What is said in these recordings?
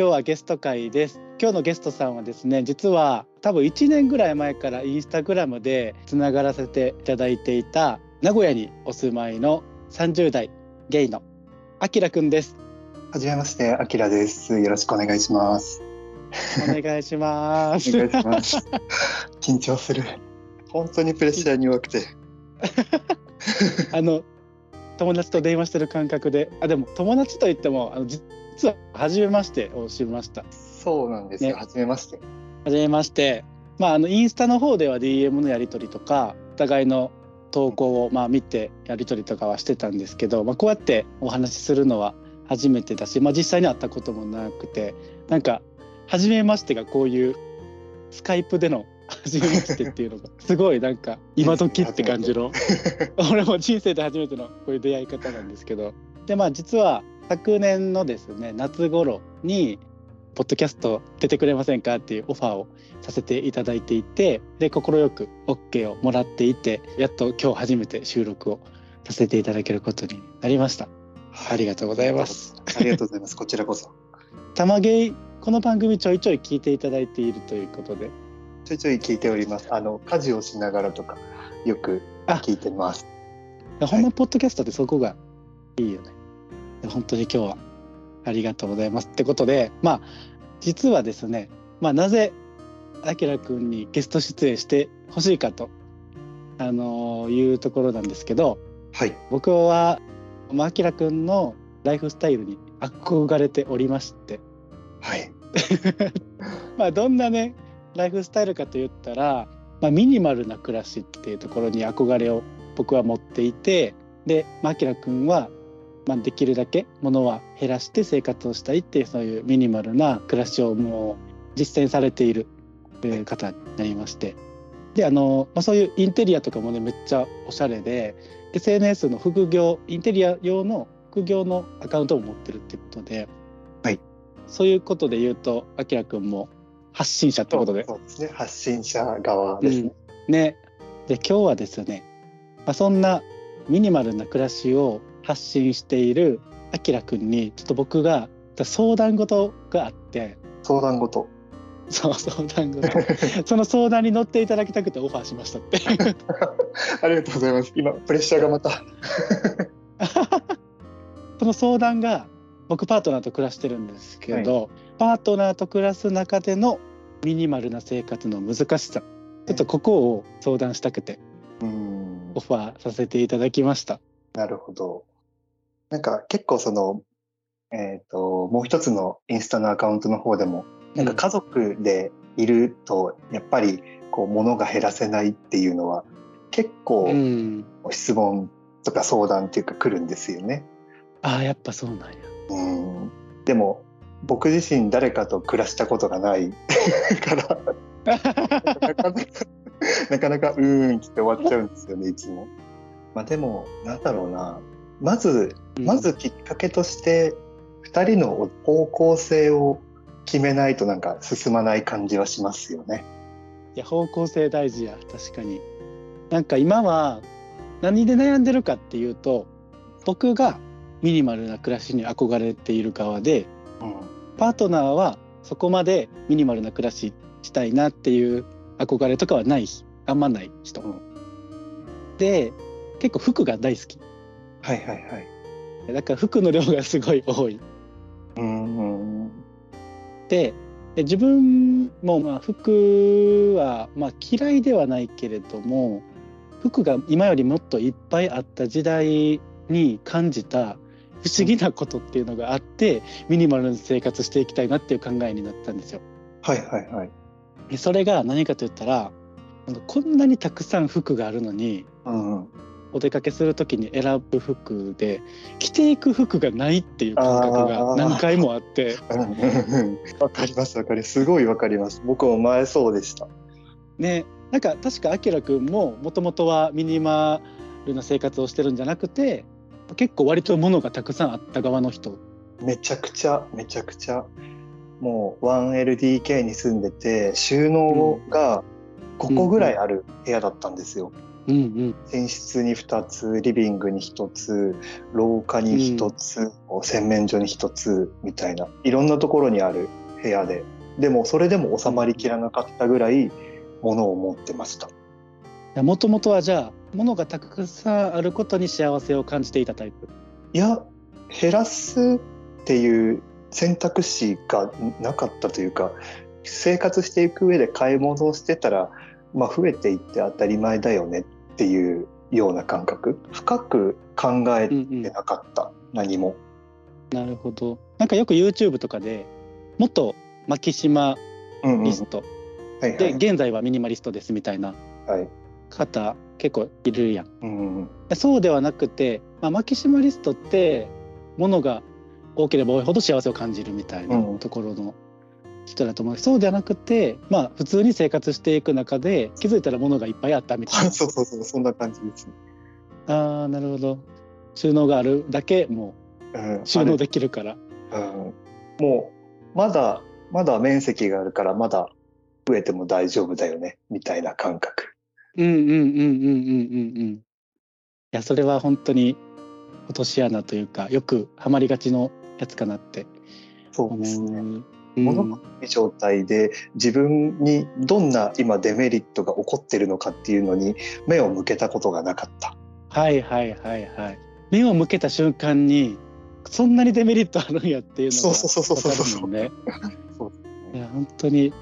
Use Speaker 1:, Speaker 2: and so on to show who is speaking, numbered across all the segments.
Speaker 1: 今日はゲスト会です。今日のゲストさんはですね実は多分1年ぐらい前からインスタグラムでつながらせていただいていた名古屋にお住まいの30代ゲイのあきらくんです。
Speaker 2: はじめましてあきらです。よろしくお願いします。
Speaker 1: お願いします。
Speaker 2: お願いします。緊張する。本当にプレッシャーに弱くて。
Speaker 1: あの友達と電話してる感覚で。あでも友達といってもあの実は初めましてを知りました。
Speaker 2: そうなんですよ、ね、初めまして。
Speaker 1: 初めまして。まああのインスタの方では DM のやり取りとかお互いの投稿をまあ見てやり取りとかはしてたんですけど、まあ、こうやってお話しするのは初めてだし、まあ、実際に会ったこともなくてなんか初めましてがこういうスカイプでの初めましてっていうのがすごいなんか今時って感じの。俺も人生で初めてのこういう出会い方なんですけど。でまあ実は昨年のですね夏頃にポッドキャスト出てくれませんかっていうオファーをさせていただいていてで快く OK をもらっていてやっと今日初めて収録をさせていただけることになりました、はい、ありがとうございます。
Speaker 2: ありがとうございます。こちらこそ。
Speaker 1: 玉芸この番組ちょいちょい聞いていただいているということで
Speaker 2: ちょいちょい聞いております。あの家事をしながらとかよく聞いてます。
Speaker 1: ほんまポッドキャストってそこがいいよね。本当に今日はありがとうございますってことでまあ実はですね、まあ、なぜあきらくんにゲスト出演してほしいかと、あのー、いうところなんですけど、
Speaker 2: はい、
Speaker 1: 僕はあきらくんのライフスタイルに憧れておりまして、
Speaker 2: はい、
Speaker 1: まあどんなねライフスタイルかといったら、まあ、ミニマルな暮らしっていうところに憧れを僕は持っていてであきらくんはまあ、できるだけ物は減らして生活をしたいっていうそういうミニマルな暮らしをもう実践されている方になりまして。であの、まあ、そういうインテリアとかもねめっちゃおしゃれで SNS の副業インテリア用の副業のアカウントを持ってるっていうことで、
Speaker 2: はい、
Speaker 1: そういうことで言うとあきらくんも発信者ってことで。
Speaker 2: そうですね。発信者側ですね。
Speaker 1: うん、ね。で今日はですね、まあ、そんなミニマルな暮らしを発信しているあきらくんにちょっと僕が相談事があって。
Speaker 2: 相談事。
Speaker 1: そう相談事。その相談に乗っていただきたくてオファーしましたって。
Speaker 2: ありがとうございます。今プレッシャーがまた。
Speaker 1: その相談が僕パートナーと暮らしてるんですけど、はい、パートナーと暮らす中でのミニマルな生活の難しさ。ちょっとここを相談したくてオファーさせていただきました。
Speaker 2: なるほど。なんか結構その、えっ、ー、と、もう一つのインスタのアカウントの方でも、なんか家族でいると、やっぱりこう物が減らせないっていうのは、結構質問とか相談っていうか来るんですよね。
Speaker 1: ああ、やっぱそうなんや。
Speaker 2: うん。でも、僕自身誰かと暮らしたことがない からなかなかなかなかうーんって終わっちゃうんですよねいつも。まあでもなんだろうなまず、まずきっかけとして2人の方向性を決めないとなんか進まない感じはしますよね。
Speaker 1: いや方向性大事や確かに。なんか今は何で悩んでるかっていうと僕がミニマルな暮らしに憧れている側で、うん、パートナーはそこまでミニマルな暮らししたいなっていう憧れとかはないあんまない人。うん、で結構服が大好き。
Speaker 2: はいはいはい。
Speaker 1: だから服の量がすごい多い。
Speaker 2: うん
Speaker 1: で自分もまあ服はまあ嫌いではないけれども服が今よりもっといっぱいあった時代に感じた不思議なことっていうのがあって、ミニマルな生活していきたいなっていう考えになったんですよ。
Speaker 2: はいはいはい。
Speaker 1: それが何かと言ったらこんなにたくさん服があるのに、
Speaker 2: うん、
Speaker 1: お出かけする時に選ぶ服で着ていく服がないっていう感覚が何回もあって。
Speaker 2: わかりますわかります。すごいわかります。僕も前そうでした。
Speaker 1: ねなんか確かあきらくんももともとはミニマルな生活をしてるんじゃなくて結構割と物がたくさんあった側の人。
Speaker 2: めちゃくちゃめちゃくちゃ。もう 1LDK に住んでて収納が5個ぐらいある部屋だったんですよ。
Speaker 1: うんうん、
Speaker 2: 寝室に2つリビングに1つ廊下に1つ、洗面所に1つみたいな。いろんなところにある部屋で。でもそれでも収まりきらなかったぐらい物を持ってました。
Speaker 1: もともとはじゃあ物がたくさんあることに幸せを感じていたタイプ。
Speaker 2: いや減らすっていう選択肢がなかったというか生活していく上で買い物をしてたら、まあ、増えていって当たり前だよねっていうような感覚。深く考えてなかった、うんうん、何も。
Speaker 1: なるほど。なんかよく YouTube とかで元マキシマリスト、で現在はミニマリストですみたいな方結構いるやん。
Speaker 2: うん、
Speaker 1: そうではなくて、まあ、マキシマリストってものが多ければ多いほど幸せを感じるみたいなところの人だと思う、うん、そうではなくてまあ普通に生活していく中で気づいたら物がいっぱいあったみたいな。
Speaker 2: そうそうそうそんな感じです
Speaker 1: ああなるほど。収納があるだけもう収納できるから、
Speaker 2: うん、もうまだまだ面積があるからまだ増えても大丈夫だよねみたいな感覚
Speaker 1: うんうんうんうんうんうんうんいやそれは本当に落とし穴というかよくハマりがちのやつかなって
Speaker 2: そうですね。うん、物がいい状態で自分にどんな今デメリットが起こってるのかっていうのに目を向けたことがなかった。
Speaker 1: はいはいはいはい。目を向けた瞬間にそんなにデメリットあるんやっていうのが分かるもんね。
Speaker 2: そう
Speaker 1: いや本当に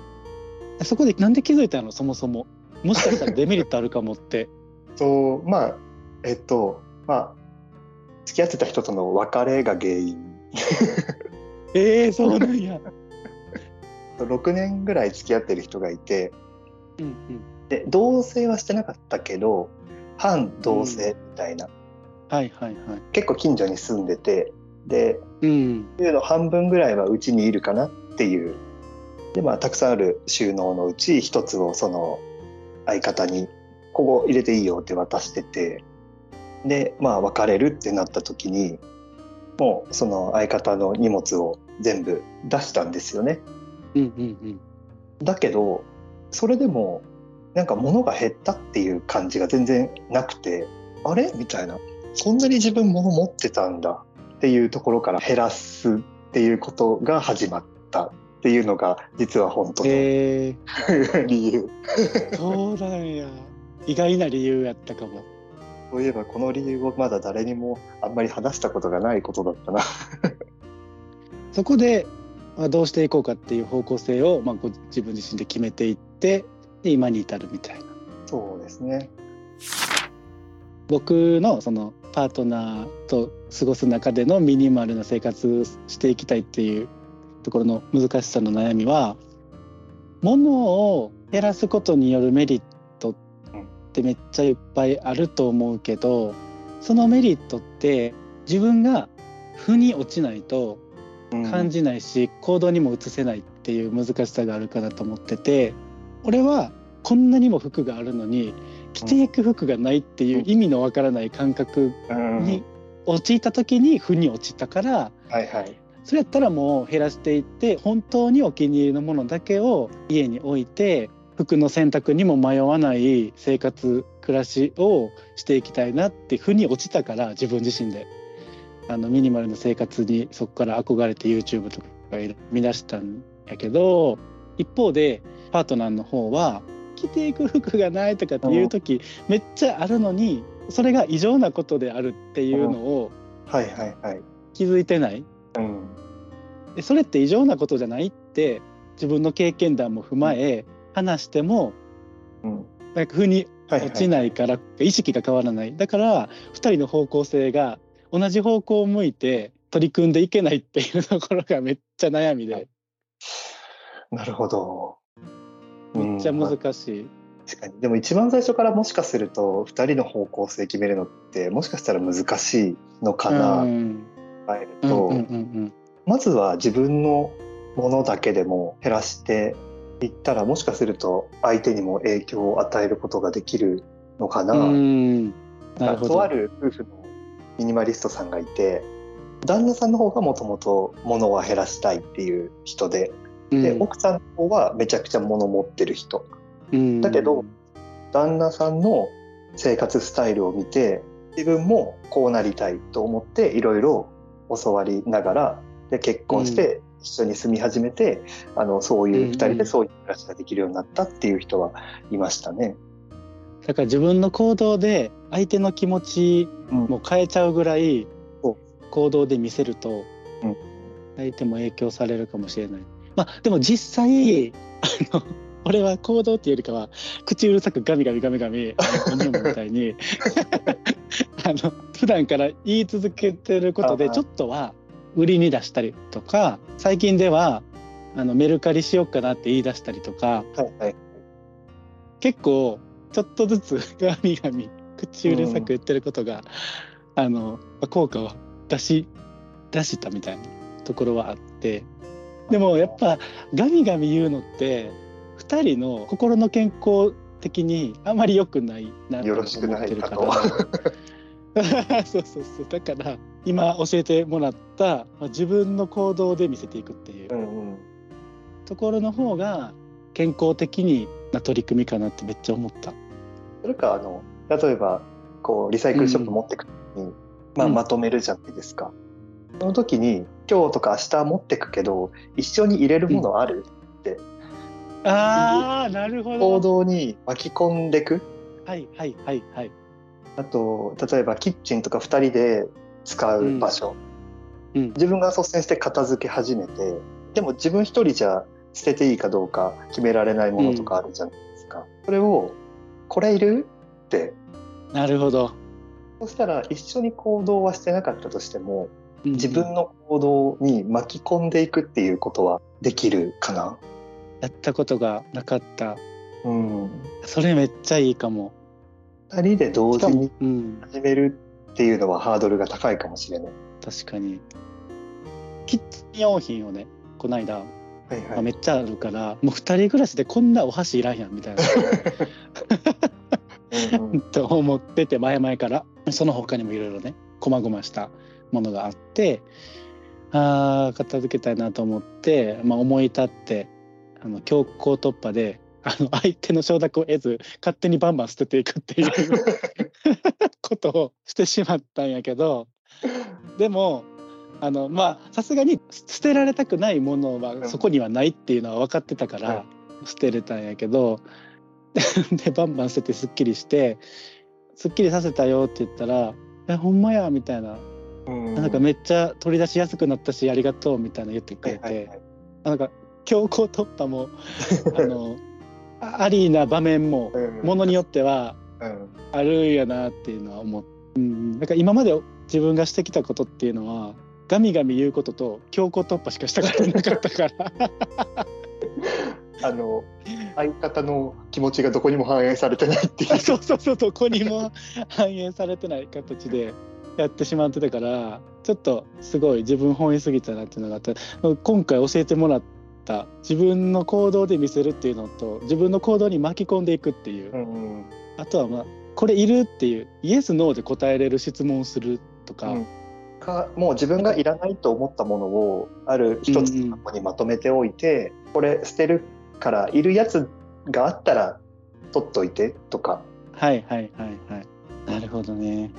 Speaker 1: そこでなんで気づいたの？そもそも。もしかしたらデメリットあるかもって。
Speaker 2: そうまあえっとまあ付き合ってた人との別れが原因。
Speaker 1: ええー、そうなんや。
Speaker 2: 6年ぐらい付き合ってる人がいて、
Speaker 1: うんうん、
Speaker 2: で同棲はしてなかったけど反同棲みたいな、
Speaker 1: うん、はいはいはい、
Speaker 2: 結構近所に住んでて。で、
Speaker 1: うん、
Speaker 2: いうの半分ぐらいはうちにいるかなっていう。でまあたくさんある収納のうち一つをその相方に「ここ入れていいよ」って渡しててでまあ別れるってなった時にもうその相方の荷物を全部出したんですよね。
Speaker 1: うんうんうん、
Speaker 2: だけどそれでもなんか物が減ったっていう感じが全然なくてあれ？みたいな。そんなに自分物持ってたんだっていうところから減らすっていうことが始まったっていうのが実は本当の
Speaker 1: え
Speaker 2: ー、理由。
Speaker 1: そうなんや。意外な理由やったかも。
Speaker 2: そういえばこの理由をまだ誰にもあんまり話したことがないことだったな。
Speaker 1: そこでどうしていこうかっていう方向性を、まあ、ご自分自身で決めていってで今に至るみたいな。
Speaker 2: そうですね。
Speaker 1: 僕のそのパートナーと過ごす中でのミニマルな生活していきたいっていうところの難しさの悩みは物を減らすことによるメリットってめっちゃいっぱいあると思うけどそのメリットって自分が負に落ちないと感じないし、うん、行動にも移せないっていう難しさがあるかなと思ってて俺はこんなにも服があるのに着ていく服がないっていう意味のわからない感覚に陥った時に負に落ちたから、
Speaker 2: はいはい、
Speaker 1: それやったらもう減らしていって本当にお気に入りのものだけを家に置いて服の選択にも迷わない生活暮らしをしていきたいなって負に落ちたから自分自身であのミニマルな生活にそこから憧れて YouTube とか見出したんやけど一方でパートナーの方は着ていく服がないとかっていう時めっちゃあるのにそれが異常なことであるっていうのを
Speaker 2: はいはいはい。
Speaker 1: 気づいてない、
Speaker 2: うん、
Speaker 1: でそれって異常なことじゃないって自分の経験談も踏まえ話しても、
Speaker 2: うん、
Speaker 1: なんか風に落ちないから意識が変わらない。だから2人の方向性が同じ方向を向いて取り組んでいけないっていうところがめっちゃ悩みで。
Speaker 2: なるほど。
Speaker 1: めっちゃ難しい。
Speaker 2: 確かに。でも一番最初からもしかすると2人の方向性決めるのってもしかしたら難しいのかな、
Speaker 1: うん。
Speaker 2: 考えると、まずは自分のものだけでも減らしていったらもしかすると相手にも影響を与えることができるのかな。
Speaker 1: な
Speaker 2: とある夫婦のミニマリストさんがいて旦那さんの方がもともと物は減らしたいっていう人でで、
Speaker 1: うん。
Speaker 2: 奥さんの方はめちゃくちゃ物持ってる人。
Speaker 1: うん。
Speaker 2: だけど旦那さんの生活スタイルを見て自分もこうなりたいと思っていろいろ教わりながらで結婚して一緒に住み始めて、あのそういう2人でそういう暮らしができるようになったっていう人はいましたね。
Speaker 1: だから自分の行動で相手の気持ちも変えちゃうぐらい行動で見せると
Speaker 2: うん。
Speaker 1: 相手も影響されるかもしれない。まあでも実際あの俺は行動っていうよりかは口うるさくガミガミガミガミあのみたいにあの普段から言い続けてることでちょっとは売りに出したりとか最近ではあのメルカリしようかなって言い出したりとか
Speaker 2: はいはい。
Speaker 1: 結構ちょっとずつガミガミ口うるさく言ってることが、あの効果を出し出したみたいなところはあってでもやっぱガミガミ言うのって2人の心の健康的にあまり良くないなと思
Speaker 2: よろしく
Speaker 1: ってるか
Speaker 2: ないかと。
Speaker 1: ら そうそうそうだから今教えてもらったまあ自分の行動で見せていくっていう
Speaker 2: うんうん
Speaker 1: ところの方が健康的にな取り組みかなってめっちゃ思った。
Speaker 2: それかあの例えばこうリサイクルショップ持ってく時に、まあ、
Speaker 1: うん
Speaker 2: まとめるじゃないですか。その時に今日とか明日持ってくけど一緒に入れるものある、
Speaker 1: ああなるほ
Speaker 2: 行
Speaker 1: ど。
Speaker 2: 動に巻き込んでく？
Speaker 1: はいはいはいはい。
Speaker 2: あと例えばキッチンとか2人で使う場所、
Speaker 1: うん
Speaker 2: 自分が率先して片付け始めてでも自分一人じゃ捨てていいかどうか決められないものとかあるじゃないですか、それを「これいる?」って
Speaker 1: なるほど。
Speaker 2: そしたら一緒に行動はしてなかったとしても
Speaker 1: うん
Speaker 2: 自分の行動に巻き込んでいくっていうことはできるかな？
Speaker 1: やったことがなかった。
Speaker 2: うん、
Speaker 1: それめっちゃいいかも。
Speaker 2: 2人で同時に、
Speaker 1: うん、
Speaker 2: 始めるっていうのはハードルが高いかもしれない。
Speaker 1: 確かに。キッチン用品をね、こないだ、
Speaker 2: はい。
Speaker 1: まあ、めっちゃあるから、もう二人暮らしでこんなお箸いらんやんみたいな。と思ってて前々から。その他にもいろいろね細々したものがあってあー片付けたいなと思って、まあ、思い立ってあの強行突破であの相手の承諾を得ず勝手にバンバン捨てていくっていう ことをしてしまったんやけどでもあのまあさすがに捨てられたくないものはそこにはないっていうのは分かってたから、
Speaker 2: はい。
Speaker 1: 捨てれたんやけど でバンバン捨ててすっきりしてすっきりさせたよって言ったら「えほんまや」みたいな。
Speaker 2: うん。
Speaker 1: なんかめっちゃ取り出しやすくなったしありがとうみたいな言ってくれて、
Speaker 2: はいはいはい。
Speaker 1: なんか強行突破もあの あありな場面も
Speaker 2: うん。
Speaker 1: ものによっては
Speaker 2: うん。
Speaker 1: あるんやなっていうのは思って、うん、なんか今まで自分がしてきたことっていうのはガミガミ言うことと強行突破しかしたことなかったから。
Speaker 2: あの相方の気持ちがどこにも反映されてないっていう。
Speaker 1: そうそうそうどこにも反映されてない形で やってしまってたからちょっとすごい自分本位すぎたなっていうのがあって今回教えてもらった自分の行動で見せるっていうのと自分の行動に巻き込んでいくっていう、
Speaker 2: うん
Speaker 1: あとはまあこれいるっていうイエスノーで答えれる質問をするとか、
Speaker 2: うん。かもう自分がいらないと思ったものをある一つの箱にまとめておいて、これ捨てるからいるやつがあったら取っといてとか。
Speaker 1: はいはいはいはい。なるほどね。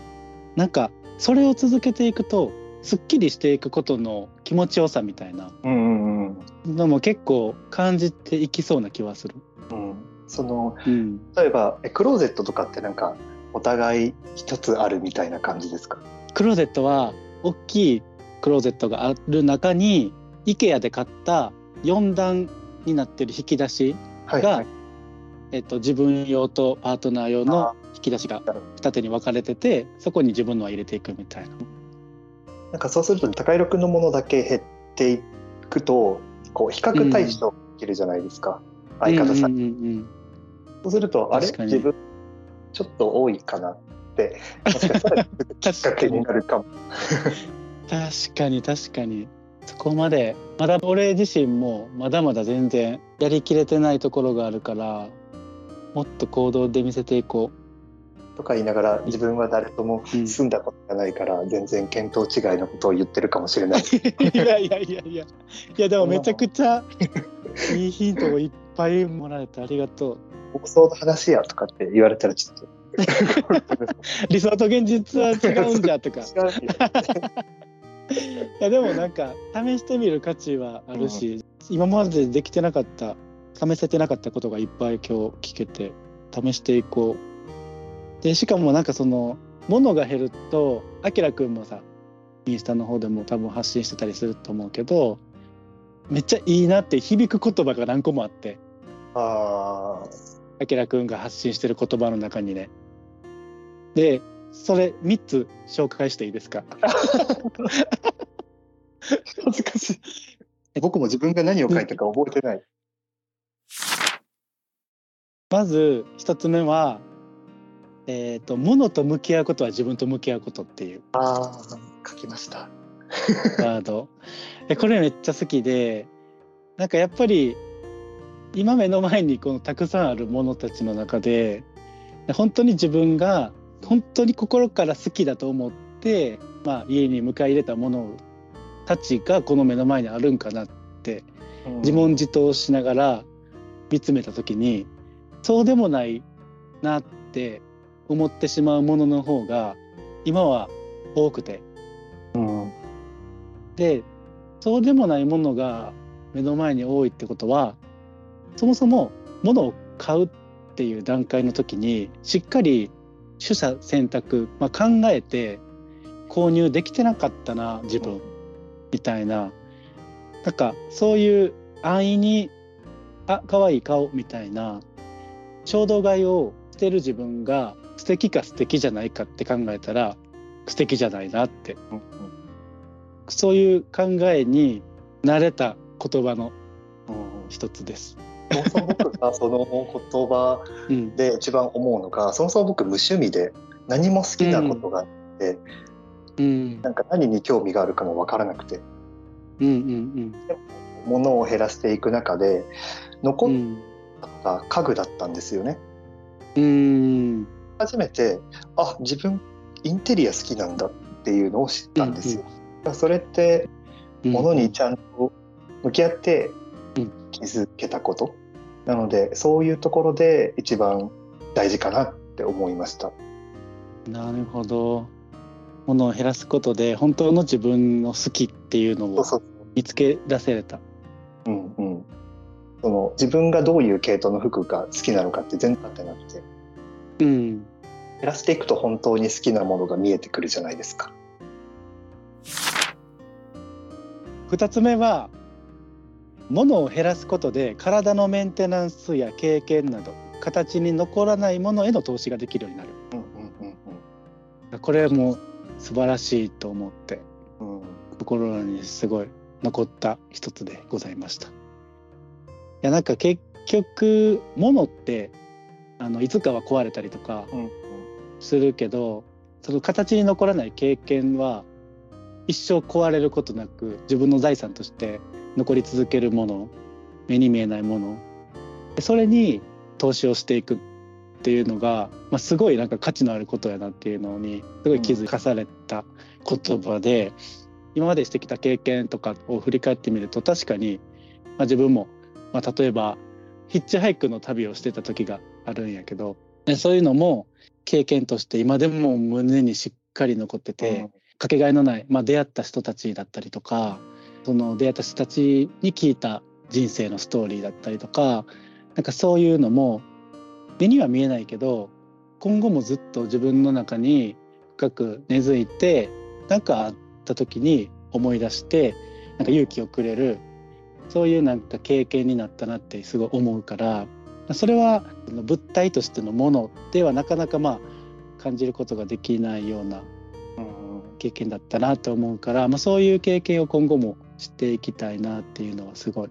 Speaker 1: なんかそれを続けていくとすっきりしていくことの気持ちよさみたいなのも結構感じていきそうな気はする。
Speaker 2: うん、その
Speaker 1: うん、
Speaker 2: 例えばえクローゼットとかってなんかお互い一つあるみたいな感じですか？
Speaker 1: クローゼットは大きいクローゼットがある中に IKEA で買った4段になってる引き出しが、
Speaker 2: はいはい。
Speaker 1: えっと、自分用とパートナー用の引き出しが二手に分かれててそこに自分のは入れていくみたいな。
Speaker 2: なんかそうすると高弘くんのものだけ減っていくとこう比較対象できるじゃないですか、相方さん、
Speaker 1: うんうんうん
Speaker 2: そうすると、あれ？自分、ちょっと多いかなって、もしかしたらきっかけになるかも。
Speaker 1: 確かに確かに。そこまでまだ俺自身もまだまだ全然やりきれてないところがあるからもっと行動で見せていこ
Speaker 2: とか言いながら、自分は誰とも
Speaker 1: うん
Speaker 2: 住んだことがないから、全然見当違いのことを言ってるかもしれない。
Speaker 1: ういやいやいやいや。いやでもめちゃくちゃ いいヒントをいっぱいもらえてありがとう。
Speaker 2: 放送の話やとかって言われたらちょっと。
Speaker 1: 理想と現実は違うんじゃ とか。いやでもなんか試してみる価値はあるし、今までできてなかった試せてなかったことがいっぱい今日聞けて試していこうでしかもなんかその物が減るとあきらくんもさインスタの方でも多分発信してたりすると思うけどめっちゃいいなって響く言葉が何個もあって
Speaker 2: ああ、
Speaker 1: あきらくんが発信してる言葉の中にねでそれ3つ紹介していいですか？
Speaker 2: 恥ずかしい。僕も自分が何を書いたか覚えてない。
Speaker 1: まず1つ目はえっ、と物と向き合うことは自分と向き合うことっていう。
Speaker 2: ああ、書きました。
Speaker 1: ワード。えこれめっちゃ好きでなんかやっぱり今目の前にこのたくさんあるものたちの中で本当に自分が本当に心から好きだと思って、まあ、家に迎え入れたものたちがこの目の前にあるんかなって自問自答しながら見つめた時にそうでもないなって思ってしまうものの方が今は多くて
Speaker 2: うん。
Speaker 1: でそうでもないものが目の前に多いってことはそもそも物を買うっていう段階の時にしっかり取捨選択、まあ、考えて購入できてなかったな自分みたいななんかそういう安易にあ可愛い顔みたいな衝動買いをしてる自分が素敵か素敵じゃないかって考えたら素敵じゃないなって。
Speaker 2: うん
Speaker 1: そういう考えに慣れた言葉の
Speaker 2: うん
Speaker 1: 一つです。
Speaker 2: そもそも僕がその言葉
Speaker 1: うん、
Speaker 2: で一番思うのが、そもそも僕無趣味で何も好きなことがあって、
Speaker 1: うん、
Speaker 2: なんか何に興味があるかもわからなくて、
Speaker 1: うん、うん、
Speaker 2: 物を減らしていく中で残っ
Speaker 1: うん、
Speaker 2: た家具だったんですよね。
Speaker 1: うん、
Speaker 2: 初めてあ自分インテリア好きなんだっていうのを知ったんですよ。それって
Speaker 1: うん、
Speaker 2: 物にちゃんと向き合って
Speaker 1: うん
Speaker 2: 気づけたこと、なのでそういうところで一番大事かなって思いました。
Speaker 1: なるほど。物を減らすことで本当の自分の好きっていうのを見つけ出せれた。
Speaker 2: うんうん、その自分がどういう系統の服が好きなのかって全然分かってなくて
Speaker 1: うん、
Speaker 2: 減らしていくと本当に好きなものが見えてくるじゃないですか。
Speaker 1: 二つ目は物を減らすことで体のメンテナンスや経験など形に残らないものへの投資ができるようになる。
Speaker 2: うんうんうん
Speaker 1: これも素晴らしいと思って
Speaker 2: うんうん
Speaker 1: 心にすごい残った一つでございました。いやなんか結局物ってあのいつかは壊れたりとか
Speaker 2: うん。
Speaker 1: するけどその形に残らない経験は一生壊れることなく自分の財産として残り続けるもの目に見えないもの。でそれに投資をしていくっていうのが、まあ、すごいなんか価値のあることやなっていうのにすごい気づかされた言葉で、今までしてきた経験とかを振り返ってみると確かに、まあ、自分も、まあ、例えばヒッチハイクの旅をしてた時があるんやけどでそういうのも経験として今でも胸にしっかり残ってて、かけがえのない、まあ、出会った人たちだったりとかその出会った人たちに聞いた人生のストーリーだったりとかなんかそういうのも目には見えないけど今後もずっと自分の中に深く根付いて何かあった時に思い出してなんか勇気をくれるそういうなんか経験になったなってすごい思うからそれは物体としてのものではなかなかまあ感じることができないような
Speaker 2: うん
Speaker 1: 経験だったなと思うから、まあ、そういう経験を今後もしていきたいなっていうのはすごい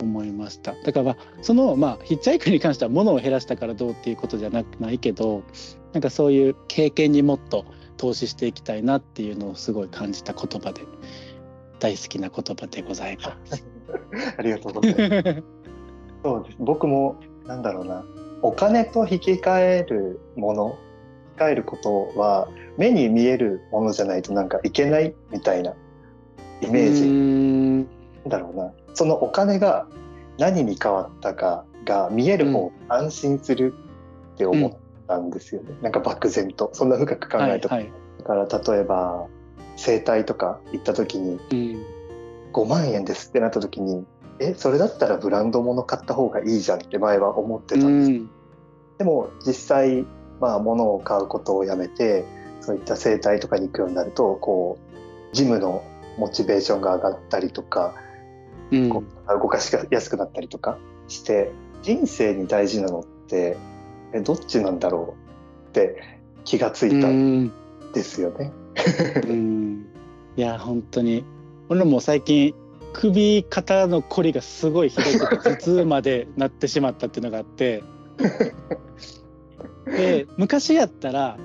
Speaker 1: 思いましただからまあそのまあヒッチハイクに関しては物を減らしたからどうっていうことじゃなくないけどなんかそういう経験にもっと投資していきたいなっていうのをすごい感じた言葉で大好きな言葉でございます。
Speaker 2: ありがとうございます。そうです。僕も、なんだろうな、お金と引き換えるもの、引き換えることは、目に見えるものじゃないとなんかいけないみたいなイメージ。
Speaker 1: うん
Speaker 2: なんだろうな。そのお金が何に変わったかが見える方、安心するって思ったんですよね。なんか漠然と。そんな深く考えた、
Speaker 1: はいはい
Speaker 2: だから例えば、整体とか行った時に、
Speaker 1: うん
Speaker 2: 5万円ですってなった時にえそれだったらブランド物買った方がいいじゃんって前は思ってたんです、
Speaker 1: うん。
Speaker 2: でも実際まあ物を買うことをやめてそういった整体とかに行くようになるとこうジムのモチベーションが上がったりとか、
Speaker 1: うん。
Speaker 2: こう動かしやすくなったりとかして人生に大事なのってえどっちなんだろうって気がついたん
Speaker 1: ん。
Speaker 2: ですよね。
Speaker 1: うん。いや本当に。俺も最近首肩のこりがすごいひどくて頭痛までなってしまったっていうのがあって で昔やったら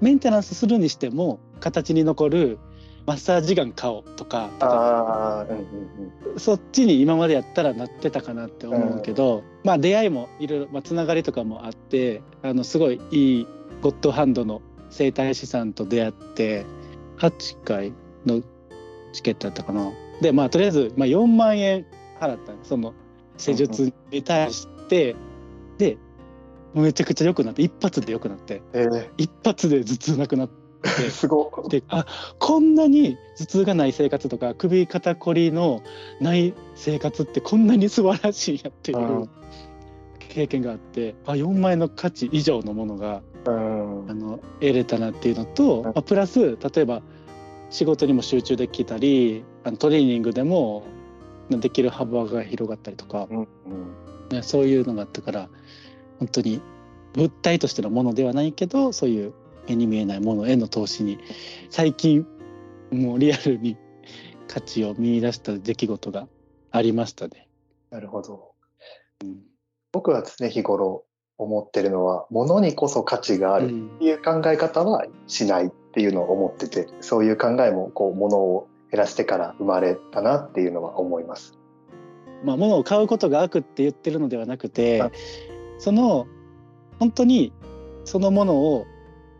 Speaker 1: メンテナンスするにしても形に残るマッサージガン買おうとか
Speaker 2: ああ、うんうんうん。
Speaker 1: そっちに今までやったらなってたかなって思うけど、まあ出会いもいろいろ、まあ、つながりとかもあってあのすごいいいゴッドハンドの整体師さんと出会って8回のチケットだったかな。でまあとりあえず、まあ、4万円払ったのその施術に対して、でめちゃくちゃ良くなって一発で良くなって。
Speaker 2: え
Speaker 1: 一発で頭痛なくなって。
Speaker 2: ー、すごい。
Speaker 1: であこんなに頭痛がない生活とか首肩こりのない生活ってこんなに素晴らしいんやってい
Speaker 2: うん
Speaker 1: う経験があってあ4万円の価値以上のものが
Speaker 2: うん。
Speaker 1: あの得れたなっていうのと、
Speaker 2: ん。
Speaker 1: まあ、プラス例えば仕事にも集中できたりあのトレーニングでもできる幅が広がったりとか、
Speaker 2: うんうん
Speaker 1: ね、そういうのがあったから本当に物体としてのものではないけどそういう目に見えないものへの投資に最近もうリアルに 価値を見出した出来事がありましたね。
Speaker 2: なるほど。
Speaker 1: うん
Speaker 2: 僕は常日頃思ってるのは、物にこそ価値がある
Speaker 1: うん
Speaker 2: っていう考え方はしないっていうのを思ってて、そういう考えもこう物を減らしてから生まれたなっていうのは思います。
Speaker 1: まあ、物を買うことが悪って言ってるのではなくて
Speaker 2: はい。
Speaker 1: その本当にそのものを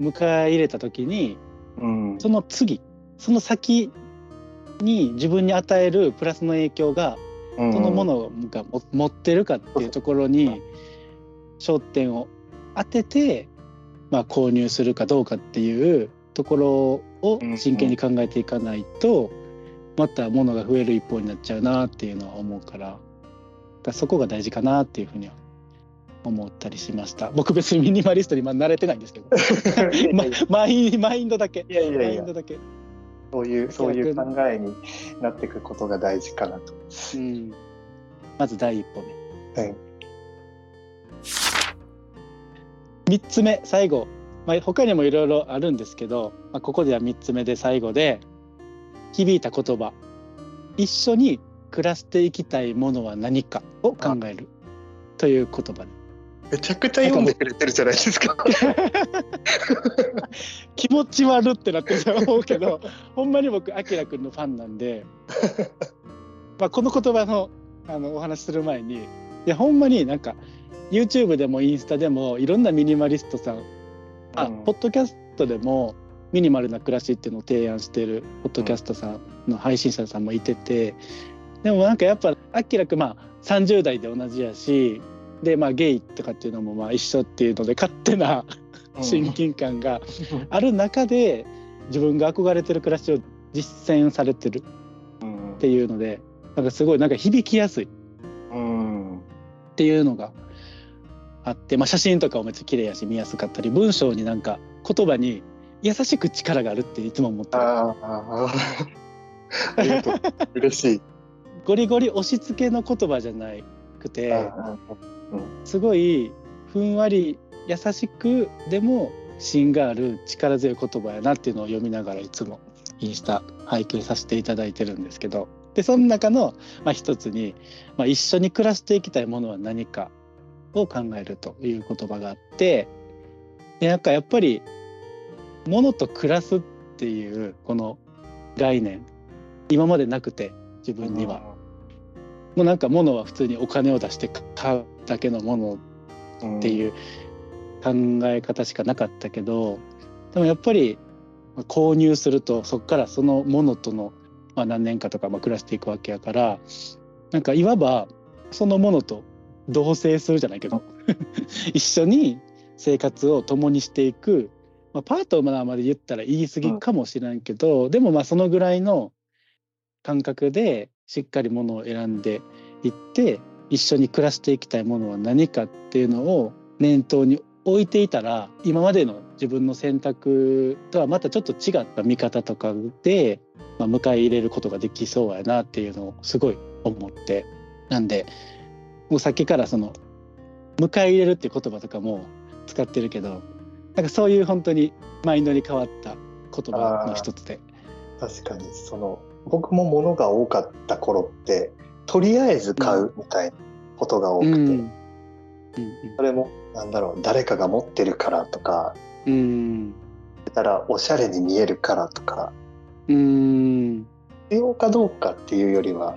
Speaker 1: 迎え入れた時に
Speaker 2: うん。
Speaker 1: その次その先に自分に与えるプラスの影響がそのものがも持ってるかっていうところに焦点を当てて、まあ、購入するかどうかっていうところを真剣に考えていかないとまた物が増える一方になっちゃうなっていうのは思うからだそこが大事かなっていうふうには思ったりしました。僕別にミニマリストにまあ慣れてないんですけど。まマインマインドだけ。
Speaker 2: いやいや
Speaker 1: マ
Speaker 2: いや。
Speaker 1: インドだけ、
Speaker 2: そういうそういう考えになっていくことが大事かなと。
Speaker 1: うん、まず第一歩目。
Speaker 2: はい。
Speaker 1: 3つ目最後、まあ、他にもいろいろあるんですけど、まあ、ここでは3つ目で最後で響いた言葉。一緒に暮らしていきたいものは何かを考える。という言葉で
Speaker 2: めちゃくちゃ読んでくれてるじゃないですか。
Speaker 1: 気持ち悪ってなってると思うけどほんまに僕あきらくんのファンなんで、まあ、この言葉のあのお話しする前にいやほんまになんか YouTube でもインスタでもいろんなミニマリストさんあ、
Speaker 2: うん。
Speaker 1: ポッドキャストでもミニマルな暮らしっていうのを提案してるポッドキャストさんの配信者さんもいてて、でもなんかやっぱあきらくんまあ30代で同じやしでまあゲイとかっていうのもまあ一緒っていうので勝手な親近感がある中で自分が憧れてる暮らしを実践されてる
Speaker 2: うん。
Speaker 1: っていうのでなんかすごいなんか響きやすいっ
Speaker 2: うん。
Speaker 1: ていうのがあって、まあ、写真とかもめっちゃ綺麗やし見やすかったり文章になんか言葉に優しく力があるっていつも思ってる。
Speaker 2: ああありがとう嬉しい。
Speaker 1: ゴリゴリ押し付けの言葉じゃなくて
Speaker 2: あ
Speaker 1: すごいふんわり優しくでも芯がある力強い言葉やなっていうのを読みながらいつもインスタ拝見させていただいてるんですけど。でその中の、まあ、一つに、まあ、一緒に暮らしていきたいものは何かを考えるという言葉があってでなんかやっぱり物と暮らすっていうこの概念今までなくて自分には、もうなんか物は普通にお金を出して買うだけのものっていう考え方しかなかったけどでもやっぱり購入するとそこからそのものとの、まあ、何年かとかまあ暮らしていくわけやからなんかいわばそのものと同棲するじゃないけど 一緒に生活を共にしていく、まあ、パートナーまで言ったら言い過ぎかもしれんけど、うん、でもまあそのぐらいの感覚でしっかりものを選んでいって一緒に暮らしていきたいものは何かっていうのを念頭に置いていたら今までの自分の選択とはまたちょっと違った見方とかで、まあ、迎え入れることができそうやなっていうのをすごい思って。なんでもうさっきからその迎え入れるっていう言葉とかも使ってるけどなんかそういう本当にマインドに変わった言葉の一つで。
Speaker 2: 確かにその僕も物が多かった頃ってとりあえず買うみたいなことが多くて、うん。うん、それもなんだろう誰かが持ってるからとか、うん、たらおしゃれに見えるからとか、うん、必要かどうかっていうよりは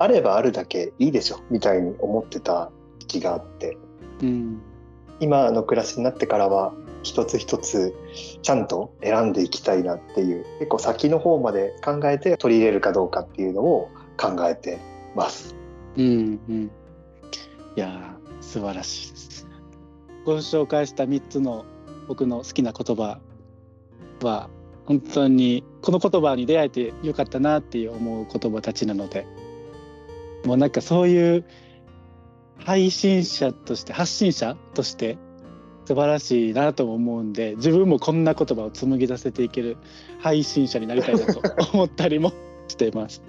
Speaker 2: あればあるだけいいでしょみたいに思ってた気があって、うん、今の暮らしになってからは一つ一つちゃんと選んでいきたいなっていう結構先の方まで考えて取り入れるかどうかっていうのを考えてます。
Speaker 1: うんうん、いや素晴らしいです。ご紹介した3つの僕の好きな言葉は本当にこの言葉に出会えてよかったなっていう思う言葉たちなのでもうなんかそういう配信者として発信者として素晴らしいなと思うんで自分もこんな言葉を紡ぎ出せていける配信者になりたいなと思ったりもしています。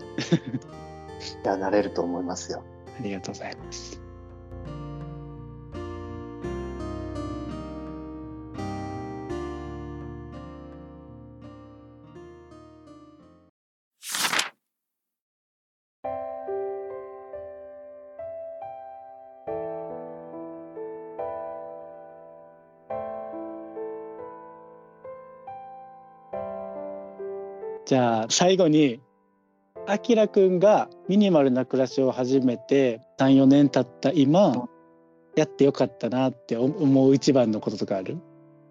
Speaker 2: いやなれると思いますよ。
Speaker 1: ありがとうございます。最後にあきらくんがミニマルな暮らしを始めて34年経った今やってよかったなって思う一番のこととかある？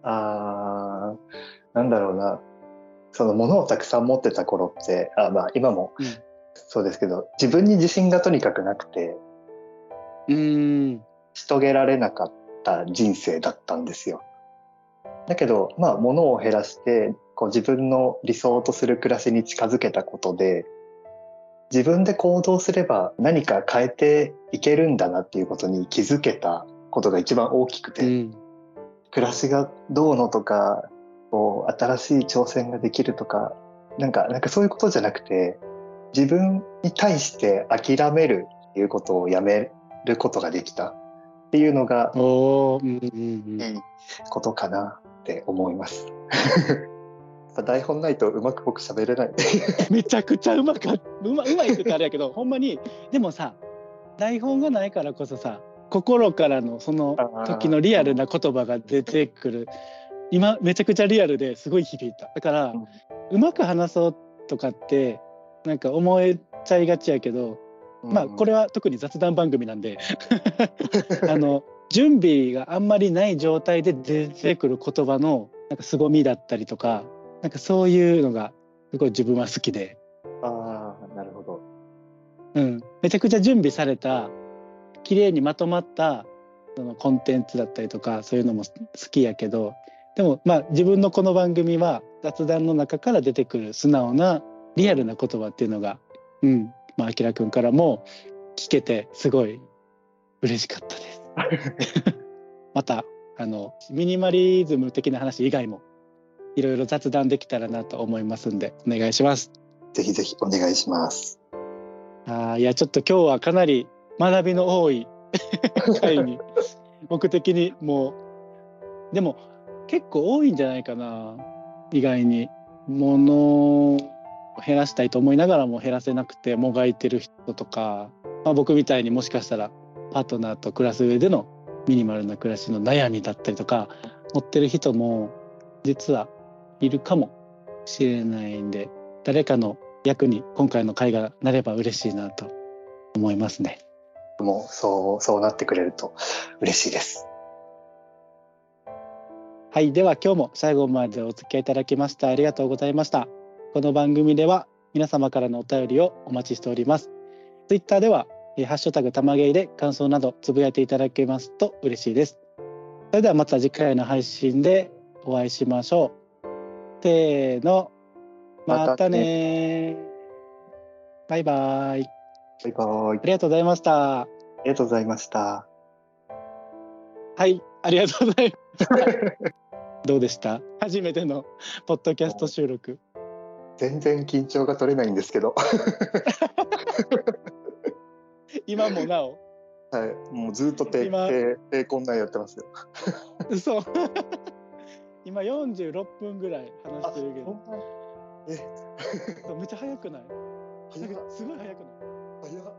Speaker 2: あーなんだろうな。その物をたくさん持ってた頃ってあまあ今もそうですけど、うん、自分に自信がとにかくなくてうん。し遂げられなかった人生だったんですよ。だけどまあ物を減らしてこう自分の理想とする暮らしに近づけたことで自分で行動すれば何か変えていけるんだなっていうことに気づけたことが一番大きくて、うん、暮らしがどうのとかこう新しい挑戦ができるとかなんかなんかそういうことじゃなくて自分に対して諦めるっていうことをやめることができた。っていうのが、いいことかなって思います。台本ないとうまく僕喋れない。
Speaker 1: めちゃくちゃうまかうまうまいって言ったらあれやけど ほんまにでもさ台本がないからこそさ心からのその時のリアルな言葉が出てくる。今めちゃくちゃリアルですごい響いた。だから、うん、うまく話そうとかってなんか思えちゃいがちやけど、うん、まあこれは特に雑談番組なんで あの準備があんまりない状態で出てくる言葉のなんか凄みだったりとかなんかそういうのがすごい自分は好きで。
Speaker 2: ああ、なるほど。
Speaker 1: うん。めちゃくちゃ準備された、綺麗にまとまったそのコンテンツだったりとか、そういうのも好きやけど、でもまあ自分のこの番組は雑談の中から出てくる素直なリアルな言葉っていうのが、うん、まあ、あきらくんからも聞けてすごい嬉しかったです。また、あの、ミニマリズム的な話以外もいろいろ雑談できたらなと思いますんでお願いします。
Speaker 2: ぜひぜひお願いします。
Speaker 1: あいやちょっと今日はかなり学びの多い 回に僕的にもうでも結構多いんじゃないかな意外にもの減らしたいと思いながらも減らせなくてもがいてる人とか、まあ、僕みたいにもしかしたらパートナーと暮らす上でのミニマルな暮らしの悩みだったりとか持ってる人も実はいるかもしれないんで誰かの役に今回の会がなれば嬉しいなと思いますね。
Speaker 2: もうそうそうなってくれると嬉しいです。
Speaker 1: はい、では今日も最後までお付き合いいただきましてありがとうございました。この番組では皆様からのお便りをお待ちしております。ツイッターでは、えーハッシュタグたまげいで感想などつぶやいていただけますと嬉しいです。それではまた次回の配信でお会いしましょう。せーの、またねバイバイ。
Speaker 2: バイバーイ。
Speaker 1: ありがとうございました。
Speaker 2: ありがとうございました。
Speaker 1: はい、ありがとうございました。どうでした？初めてのポッドキャスト収録。
Speaker 2: 全然緊張が取れないんですけど、
Speaker 1: 今もなお？
Speaker 2: はい、もうずっと低
Speaker 1: 今
Speaker 2: 低低こんなんやってますよ。
Speaker 1: 嘘今46分ぐらい話してるけど。
Speaker 2: え、
Speaker 1: めっちゃ早くない？すごい早くない？
Speaker 2: 早っ